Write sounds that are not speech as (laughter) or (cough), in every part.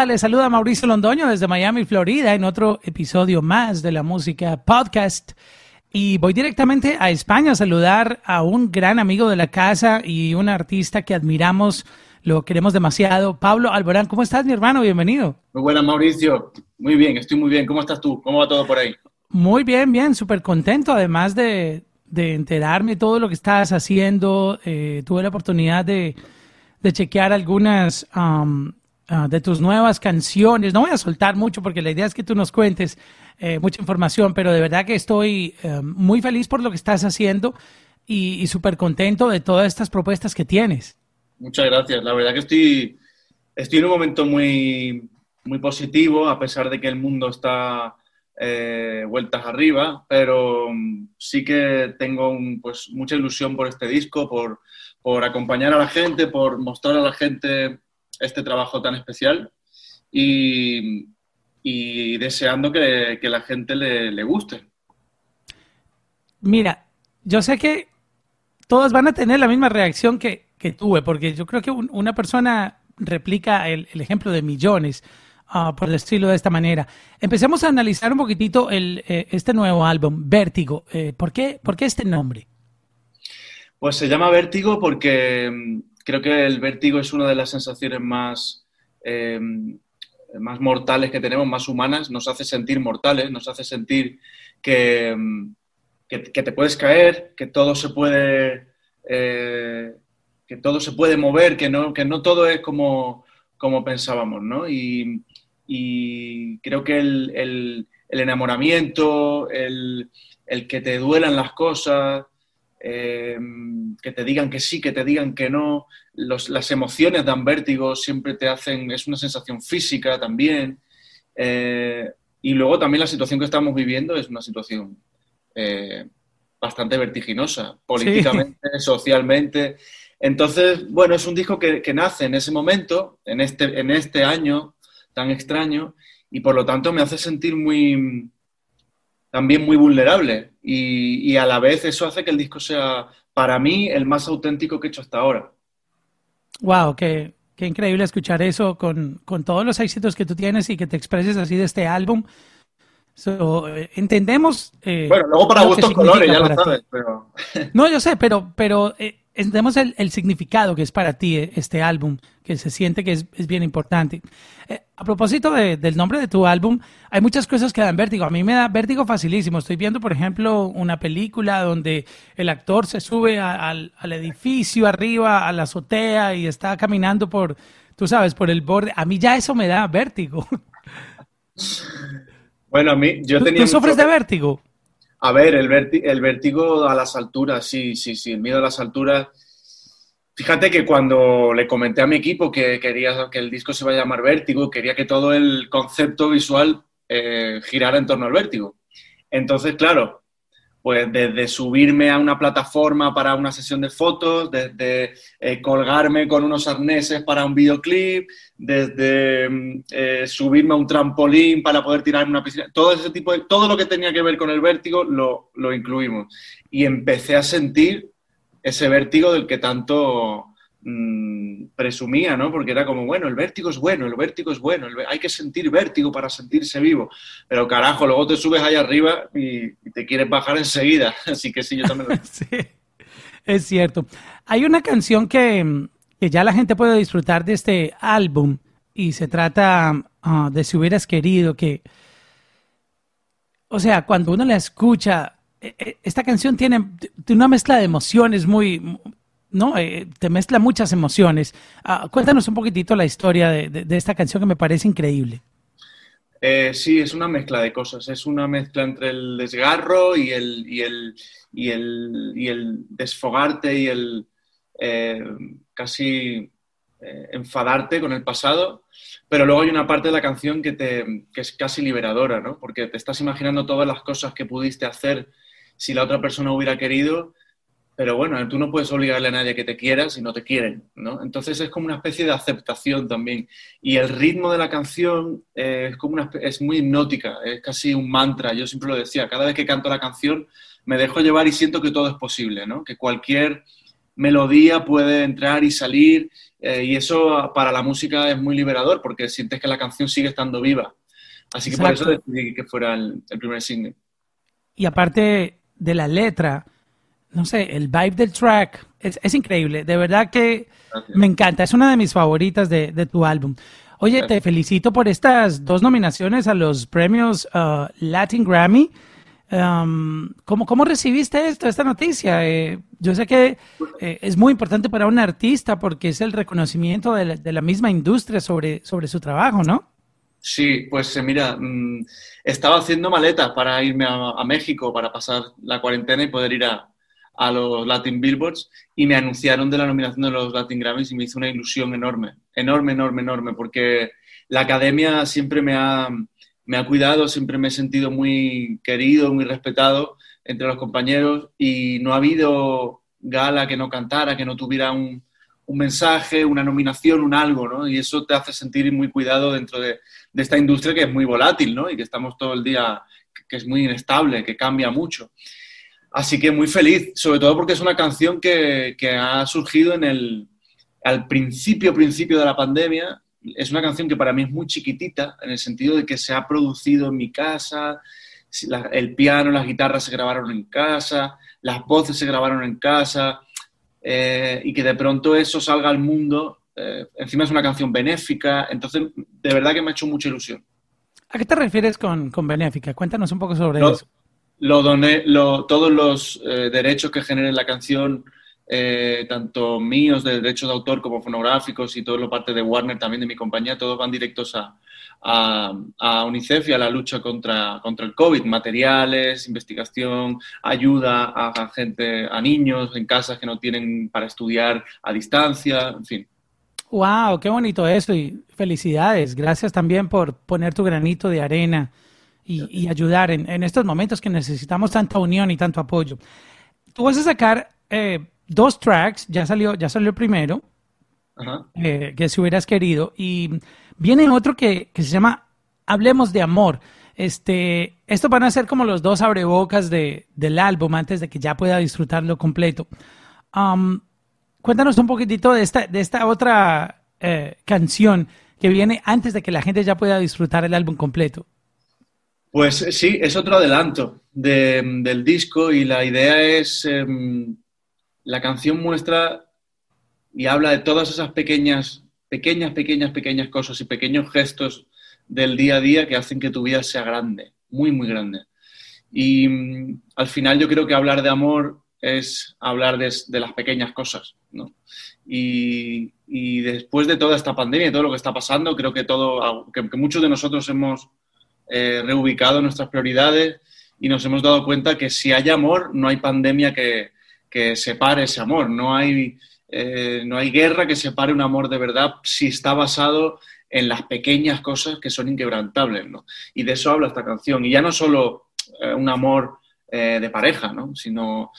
Hola, les saluda Mauricio Londoño desde Miami, Florida, en otro episodio más de la música podcast. Y voy directamente a España a saludar a un gran amigo de la casa y un artista que admiramos, lo queremos demasiado. Pablo Alborán, ¿cómo estás, mi hermano? Bienvenido. Muy buenas, Mauricio. Muy bien, estoy muy bien. ¿Cómo estás tú? ¿Cómo va todo por ahí? Muy bien, bien, súper contento. Además de, de enterarme todo lo que estás haciendo, eh, tuve la oportunidad de, de chequear algunas um, uh, de tus nuevas canciones. No voy a soltar mucho porque la idea es que tú nos cuentes eh, mucha información, pero de verdad que estoy eh, muy feliz por lo que estás haciendo y, y súper contento de todas estas propuestas que tienes. Muchas gracias. La verdad que estoy, estoy en un momento muy, muy positivo, a pesar de que el mundo está eh, vueltas arriba, pero mm, sí que tengo pues, mucha ilusión por este disco, por, por acompañar a la gente, por mostrar a la gente este trabajo tan especial y, y deseando que, que, la gente le, le guste. Mira, yo sé que todos van a tener la misma reacción que, que tuve, porque yo creo que un, una persona replica el, el, ejemplo de millones, uh, por decirlo de esta manera. Empecemos a analizar un poquitito el, eh, este nuevo álbum, Vértigo. Eh, ¿por, qué, ¿Por qué este nombre? Pues se llama Vértigo porque mm, creo que el vértigo es una de las sensaciones más, eh, más mortales que tenemos, más humanas. Nos hace sentir mortales, nos hace sentir que, que, te puedes caer, que todo se puede eh, que todo se puede mover, que no, que no todo es como, como pensábamos, ¿no? Y, y creo que el, el, el enamoramiento, el, el, que te duelan las cosas, eh, que te digan que sí, que te digan que no, los, las emociones dan vértigo, siempre te hacen, es una sensación física también. Eh, y luego también la situación que estamos viviendo es una situación eh, bastante vertiginosa, políticamente, sí. (laughs) socialmente. Entonces, bueno, es un disco que, que, nace en ese momento, en este, en este año tan extraño, y por lo tanto me hace sentir muy, también muy vulnerable. Y, y, a la vez eso hace que el disco sea, para mí, el más auténtico que he hecho hasta ahora. Wow, qué, qué increíble escuchar eso con, con, todos los éxitos que tú tienes y que te expreses así de este álbum. So, eh, entendemos. Eh, bueno, luego para gustos colores, ya lo sabes, pero. No, yo sé, pero, pero eh, entendemos el, el, significado que es para ti eh, este álbum, que se siente que es, es bien importante. Eh, a propósito de, del nombre de tu álbum, hay muchas cosas que dan vértigo. A mí me da vértigo facilísimo. Estoy viendo, por ejemplo, una película donde el actor se sube a, al, al, edificio arriba, a la azotea y está caminando por, tú sabes, por el borde. A mí ya eso me da vértigo. Bueno, a mí, yo tenía... ¿Tú, ¿tú sufres de vértigo? A ver, el, verti el vértigo a las alturas, sí, sí, sí, el miedo a las alturas. Fíjate que cuando le comenté a mi equipo que quería que el disco se iba a llamar Vértigo, quería que todo el concepto visual eh, girara en torno al vértigo. Entonces, claro, pues desde subirme a una plataforma para una sesión de fotos, desde eh, colgarme con unos arneses para un videoclip, desde eh, subirme a un trampolín para poder tirar en una piscina, todo ese tipo de, todo lo que tenía que ver con el vértigo lo, lo incluimos. Y empecé a sentir ese vértigo del que tanto mmm, presumía, ¿no? Porque era como, bueno, el vértigo es bueno, el vértigo es bueno, hay que sentir vértigo para sentirse vivo. Pero carajo, luego te subes ahí arriba y, y te quieres bajar enseguida. (laughs) Así que sí, yo también lo... (laughs) sí, es cierto. Hay una canción que, que, ya la gente puede disfrutar de este álbum y se trata uh, de Si hubieras querido, que... O sea, cuando uno la escucha, e, e, esta canción tiene una mezcla de emociones muy, ¿no? Eh, te mezcla muchas emociones. Uh, cuéntanos un poquitito la historia de, de, esta canción que me parece increíble. Eh, sí, es una mezcla de cosas. Es una mezcla entre el desgarro y el, y el, y el, y el desfogarte y el eh, casi enfadarte con el pasado. Pero luego hay una parte de la canción que, te, que es casi liberadora, ¿no? Porque te estás imaginando todas las cosas que pudiste hacer si la otra persona hubiera querido pero bueno, tú no puedes obligarle a nadie que te quiera si no te quieren, ¿no? Entonces es como una especie de aceptación también. Y el ritmo de la canción eh, es, como una, es muy hipnótica, es casi un mantra. Yo siempre lo decía, cada vez que canto la canción me dejo llevar y siento que todo es posible, ¿no? Que cualquier melodía puede entrar y salir eh, y eso para la música es muy liberador porque sientes que la canción sigue estando viva. Así que por eso decidí que fuera el, primer single. Y aparte de la letra, no sé, el vibe del track es, increíble. De verdad que me encanta. Es una de mis favoritas de, tu álbum. Oye, te felicito por estas dos nominaciones a los premios uh, Latin Grammy. Um, ¿cómo, recibiste esto, esta noticia? Eh, yo sé que eh, es muy importante para un artista porque es el reconocimiento de la, misma industria sobre, sobre su trabajo, ¿no? Sí, pues eh, mira, mm, estaba haciendo maletas para irme a, México para pasar la cuarentena y poder ir a, a, los Latin Billboards y me anunciaron de la nominación de los Latin Grammys y me hizo una ilusión enorme, enorme, enorme, enorme, porque la academia siempre me ha, me ha cuidado, siempre me he sentido muy querido, muy respetado entre los compañeros y no ha habido gala que no cantara, que no tuviera un, mensaje, una nominación, un algo, ¿no? Y eso te hace sentir muy cuidado dentro de, esta industria que es muy volátil, ¿no? Y que estamos todo el día, que es muy inestable, que cambia mucho. Así que muy feliz, sobre todo porque es una canción que, que ha surgido en el, al principio, principio de la pandemia, es una canción que para mí es muy chiquitita, en el sentido de que se ha producido en mi casa, el piano, las guitarras se grabaron en casa, las voces se grabaron en casa, eh, y que de pronto eso salga al mundo. Eh, encima es una canción benéfica, entonces de verdad que me ha hecho mucha ilusión. ¿A qué te refieres con, benéfica? Cuéntanos un poco sobre eso. Lo doné, todos los eh, derechos que genere la canción eh, tanto míos de derechos de autor como fonográficos y todo lo parte de Warner también de mi compañía, todos van directos a, a, UNICEF y a la lucha contra, contra el COVID, materiales, investigación, ayuda a, gente, a niños en casas que no tienen para estudiar a distancia, en fin. ¡Wow! ¡Qué bonito eso! Y felicidades. Gracias también por poner tu granito de arena y, ayudar en, en, estos momentos que necesitamos tanta unión y tanto apoyo. Tú vas a sacar eh, dos tracks, ya salió, ya salió el primero, eh, que si hubieras querido, y viene otro que, se llama Hablemos de Amor. Este, esto van a ser como los dos abrebocas de, del álbum antes de que ya pueda disfrutarlo completo. Um, cuéntanos un poquitito de esta, de esta otra eh, canción que viene antes de que la gente ya pueda disfrutar el álbum completo. Pues sí, es otro adelanto del disco y la idea es em, la canción muestra y habla de todas esas pequeñas, pequeñas, pequeñas, pequeñas cosas y pequeños gestos del día a día que hacen que tu vida sea grande, muy, muy grande. Y mm, al final yo creo que hablar de amor es hablar de, las pequeñas cosas, ¿no? Y, después de toda esta pandemia y todo lo que está pasando, creo que, todo, que, muchos de nosotros hemos eh, reubicado nuestras prioridades y nos hemos dado cuenta que si hay amor, no hay pandemia que, que separe ese amor. No hay, eh, no hay guerra que separe un amor de verdad si está basado en las pequeñas cosas que son inquebrantables. ¿no? Y de eso habla esta canción. Y ya no solo eh, un amor de pareja, ¿no? sino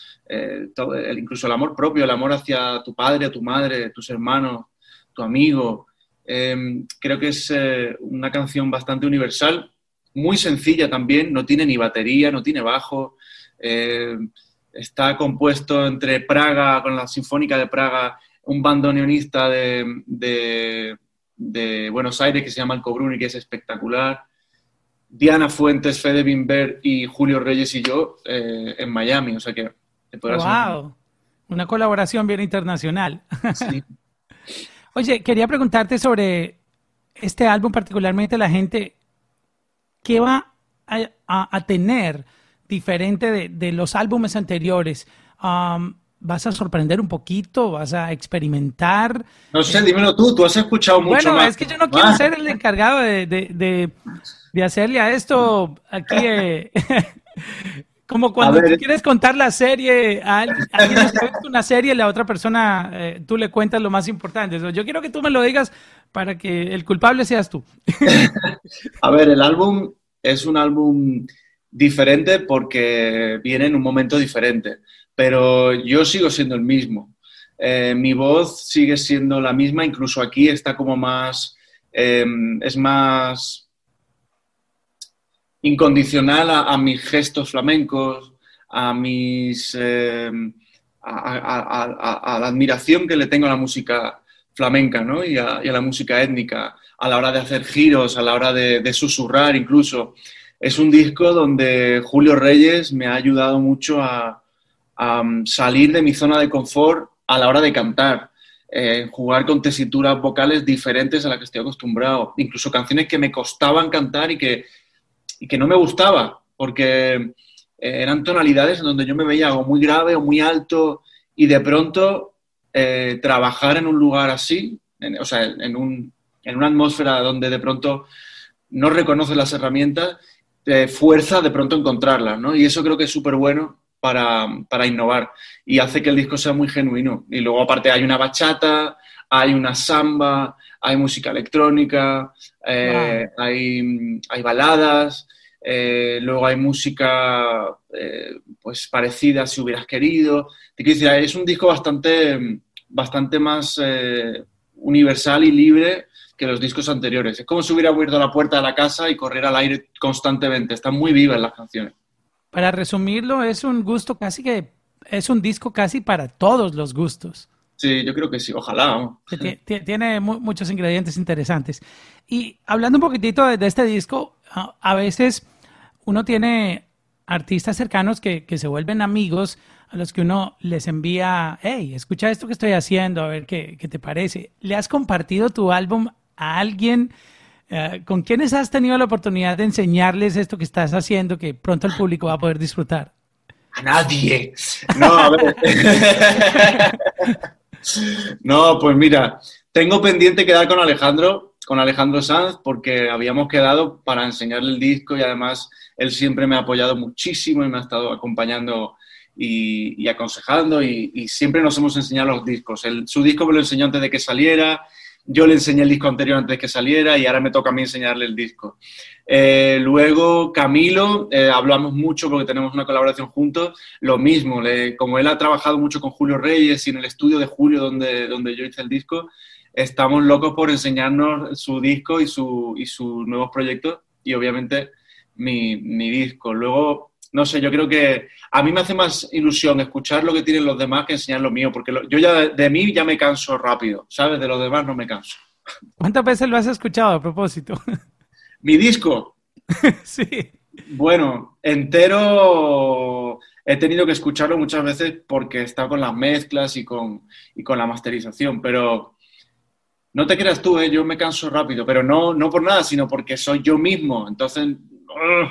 incluso el amor propio, el amor hacia tu padre, tu madre, tus hermanos, tu amigo. creo que es una canción bastante universal, muy sencilla también, no tiene ni batería, no tiene bajo. Está compuesto entre Praga, con la Sinfónica de Praga, un bandoneonista de, de, Buenos Aires que se llama El y que es espectacular. Diana Fuentes, Fede Bimber y Julio Reyes y yo eh, en Miami. O sea que... ¡Wow! Una colaboración bien internacional. (laughs) Oye, quería preguntarte sobre este álbum, particularmente la gente, ¿qué va a tener? diferente de, los álbumes anteriores. Um, ¿Vas a sorprender un poquito? ¿Vas a experimentar? No sé, dímelo tú, tú has escuchado mucho bueno, es que yo no quiero ser el encargado de, hacerle a esto aquí... Eh, (laughs) como cuando tú quieres contar la serie a alguien, alguien una serie, la otra persona, eh, tú le cuentas lo más importante. Yo quiero que tú me lo digas para que el culpable seas tú. (laughs) a ver, el álbum es un álbum diferente porque viene en un momento diferente, pero yo sigo siendo el mismo. Eh, mi voz sigue siendo la misma, incluso aquí está como más, em, es más incondicional a, mis gestos flamencos, a mis, em, a, la admiración que le tengo a la música flamenca ¿no? y, a, la música étnica, a la hora de hacer giros, a la hora de, susurrar incluso. Es un disco donde Julio Reyes me ha ayudado mucho a, salir de mi zona de confort a la hora de cantar, eh, jugar con tesituras vocales diferentes a las que estoy acostumbrado, incluso canciones que me costaban cantar y que, y que no me gustaba, porque eh, eran tonalidades en donde yo me veía algo muy grave o muy alto y de pronto eh, trabajar en un lugar así, o sea, en, un, en, una atmósfera donde de pronto no reconoces las herramientas, te fuerza de pronto encontrarlas, ¿no? Y eso creo que es súper bueno para, para, innovar y hace que el disco sea muy genuino. Y luego aparte hay una bachata, hay una samba, hay música electrónica, eh, hay, hay baladas, eh, luego hay música eh, pues parecida si hubieras querido. es un disco bastante, bastante más eh, universal y libre que los discos anteriores. Es como si hubiera abierto la puerta de la casa y correr al aire constantemente. Están muy vivas las canciones. Para resumirlo, es un gusto casi que es un disco casi para todos los gustos. Sí, yo creo que sí, ojalá. Tiene muchos ingredientes interesantes. Y hablando un poquitito de este disco, a veces uno tiene artistas cercanos que, se vuelven amigos a los que uno les envía, hey, escucha esto que estoy haciendo, a ver qué, te parece. ¿Le has compartido tu álbum a alguien? Eh, ¿Con quienes has tenido la oportunidad de enseñarles esto que estás haciendo que pronto el público va a poder disfrutar? A nadie. No, a ver. (laughs) no, pues mira, tengo pendiente quedar con Alejandro, con Alejandro Sanz, porque habíamos quedado para enseñarle el disco y además él siempre me ha apoyado muchísimo y me ha estado acompañando y, aconsejando y, siempre nos hemos enseñado los discos. su disco me lo enseñó antes de que saliera, yo le enseñé el disco anterior antes de que saliera y ahora me toca a mí enseñarle el disco. Eh, luego Camilo, eh, hablamos mucho porque tenemos una colaboración juntos, lo mismo, como él ha trabajado mucho con Julio Reyes y en el estudio de Julio donde, donde yo hice el disco, estamos locos por enseñarnos su disco y, su, y sus nuevos proyectos y obviamente mi, mi disco. Luego, no sé, yo creo que a mí me hace más ilusión escuchar lo que tienen los demás que enseñar lo mío, porque yo ya de, mí ya me canso rápido, ¿sabes? De los demás no me canso. (laughs) ¿Cuántas veces lo has escuchado a propósito? (laughs) Mi disco. (laughs) sí. Bueno, entero he tenido que escucharlo muchas veces porque está con las mezclas y con, y con la masterización, pero no te creas tú, ¿eh? yo me canso rápido, pero no, no por nada, sino porque soy yo mismo. Entonces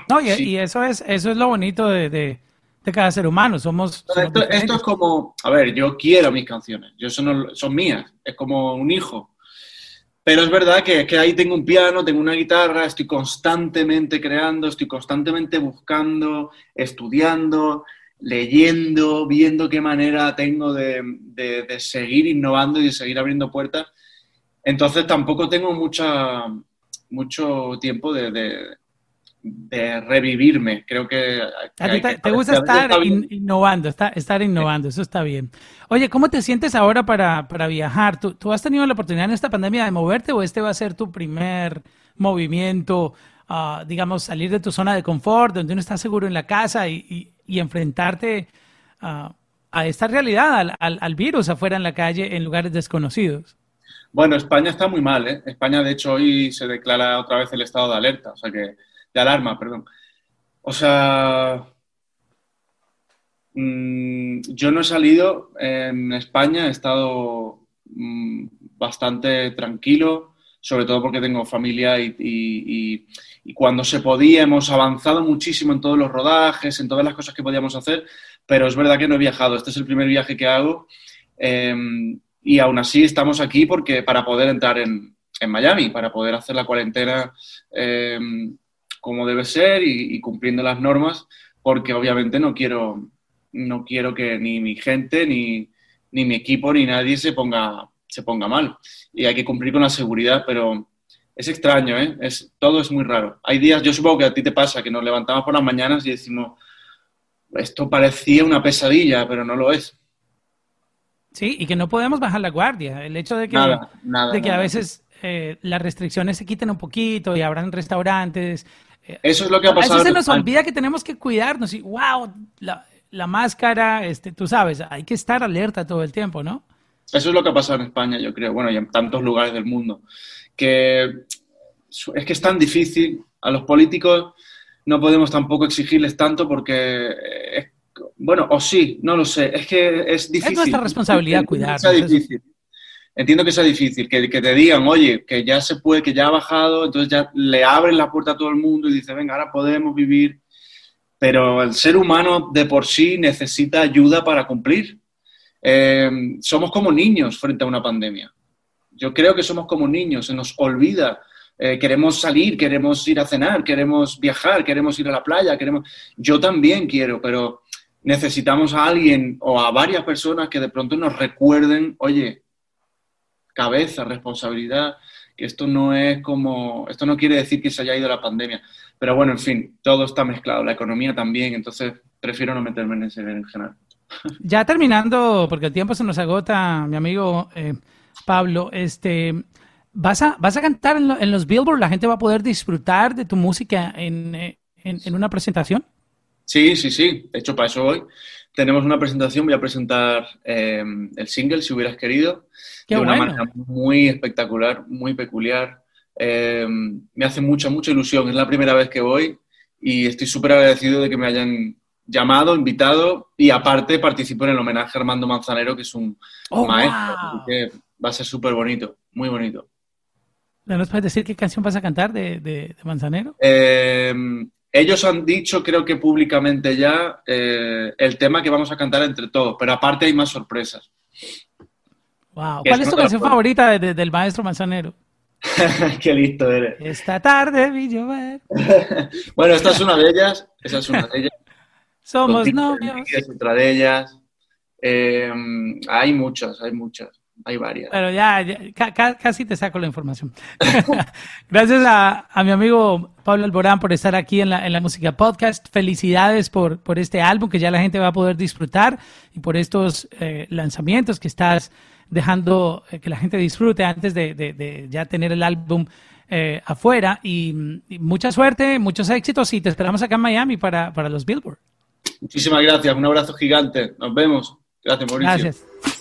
no, y, eso es eso es lo bonito de, cada ser humano. Somos. esto, es como, a ver, yo quiero mis canciones, yo son, son mías, es como un hijo. Pero es verdad que, que, ahí tengo un piano, tengo una guitarra, estoy constantemente creando, estoy constantemente buscando, estudiando, leyendo, viendo qué manera tengo de, de, seguir innovando y de seguir abriendo puertas. Entonces tampoco tengo mucha, mucho tiempo de, de revivirme. Creo que... te, gusta estar innovando, estar, innovando, eso está bien. Oye, ¿cómo te sientes ahora para, viajar? ¿Tú, has tenido la oportunidad en esta pandemia de moverte o este va a ser tu primer movimiento, ah, digamos, salir de tu zona de confort, donde uno está seguro en la casa y, enfrentarte ah, a esta realidad, al, al virus afuera en la calle, en lugares desconocidos? Bueno, España está muy mal, ¿eh? España, de hecho, hoy se declara otra vez el estado de alerta, o sea que de alarma, perdón. O sea, mm, yo no he salido en España, he estado mm, bastante tranquilo, sobre todo porque tengo familia y, cuando se podía hemos avanzado muchísimo en todos los rodajes, en todas las cosas que podíamos hacer, pero es verdad que no he viajado. Este es el primer viaje que hago em, y aún así estamos aquí porque para poder entrar en, Miami, para poder hacer la cuarentena em, como debe ser y, cumpliendo las normas, porque obviamente no quiero, no quiero que ni mi gente, ni, ni mi equipo, ni nadie se ponga, se ponga mal. Y hay que cumplir con la seguridad, pero es extraño, ¿eh? Es, todo es muy raro. Hay días, yo supongo que a ti te pasa, que nos levantamos por las mañanas y decimos, esto parecía una pesadilla, pero no lo es. Sí, y que no podemos bajar la guardia. El hecho de que, de que a veces eh, las restricciones se quiten un poquito y abran restaurantes, eso es lo que ha pasado. A veces se nos olvida que tenemos que cuidarnos y wow, la máscara, este, tú sabes, hay que estar alerta todo el tiempo, ¿no? Eso es lo que ha pasado en España, yo creo, bueno, y en tantos lugares del mundo, que es que es tan difícil, a los políticos no podemos tampoco exigirles tanto porque, bueno, o sí, no lo sé, es que es difícil. Es nuestra responsabilidad cuidar. difícil. Entiendo que sea difícil, que, que, te digan, oye, que ya se puede, que ya ha bajado, entonces ya le abren la puerta a todo el mundo y dice, venga, ahora podemos vivir. Pero el ser humano de por sí necesita ayuda para cumplir. Eh, somos como niños frente a una pandemia. Yo creo que somos como niños, se nos olvida. Eh, queremos salir, queremos ir a cenar, queremos viajar, queremos ir a la playa, queremos... Yo también quiero, pero necesitamos a alguien o a varias personas que de pronto nos recuerden, oye, cabeza, responsabilidad, que esto no es como, esto no quiere decir que se haya ido la pandemia. Pero bueno, en fin, todo está mezclado, la economía también, entonces prefiero no meterme en ese en general. (laughs) Ya terminando, porque el tiempo se nos agota, mi amigo eh, Pablo, este, ¿vas a, vas a cantar en, los Billboard? ¿La gente va a poder disfrutar de tu música en, eh, una presentación? Sí, sí, sí. De hecho, para eso hoy tenemos una presentación. Voy a presentar eh, el single, si hubieras querido, de una manera muy espectacular, muy peculiar. me hace mucha, mucha ilusión. Es la primera vez que voy y estoy súper agradecido de que me hayan llamado, invitado y aparte participo en el homenaje a Armando Manzanero, que es un oh, maestro. Que va a ser súper bonito, muy bonito. ¿No nos puedes decir qué canción vas a cantar de, Manzanero? Eh, ellos han dicho, creo que públicamente ya, eh, el tema que vamos a cantar entre todos, pero aparte hay más sorpresas. Wow. ¿Cuál es tu canción favorita del maestro Manzanero? (laughs) Qué listo eres. Esta tarde vi llover. (laughs) bueno, esta es una de ellas. Esa es una de ellas. Somos novios. Es otra de ellas. Eh, hay muchas, hay muchas. Hay varias. Pero ya, casi te saco la información. (laughs) Gracias a, mi amigo Pablo Alborán por estar aquí en la, en la Música Podcast. Felicidades por, por este álbum que ya la gente va a poder disfrutar y por estos eh, lanzamientos que estás dejando eh, que la gente disfrute antes de, ya tener el álbum afuera. Y, mucha suerte, muchos éxitos y te esperamos acá en Miami para, para los Billboard. Muchísimas gracias, un abrazo gigante. Nos vemos. Gracias, Mauricio. Gracias.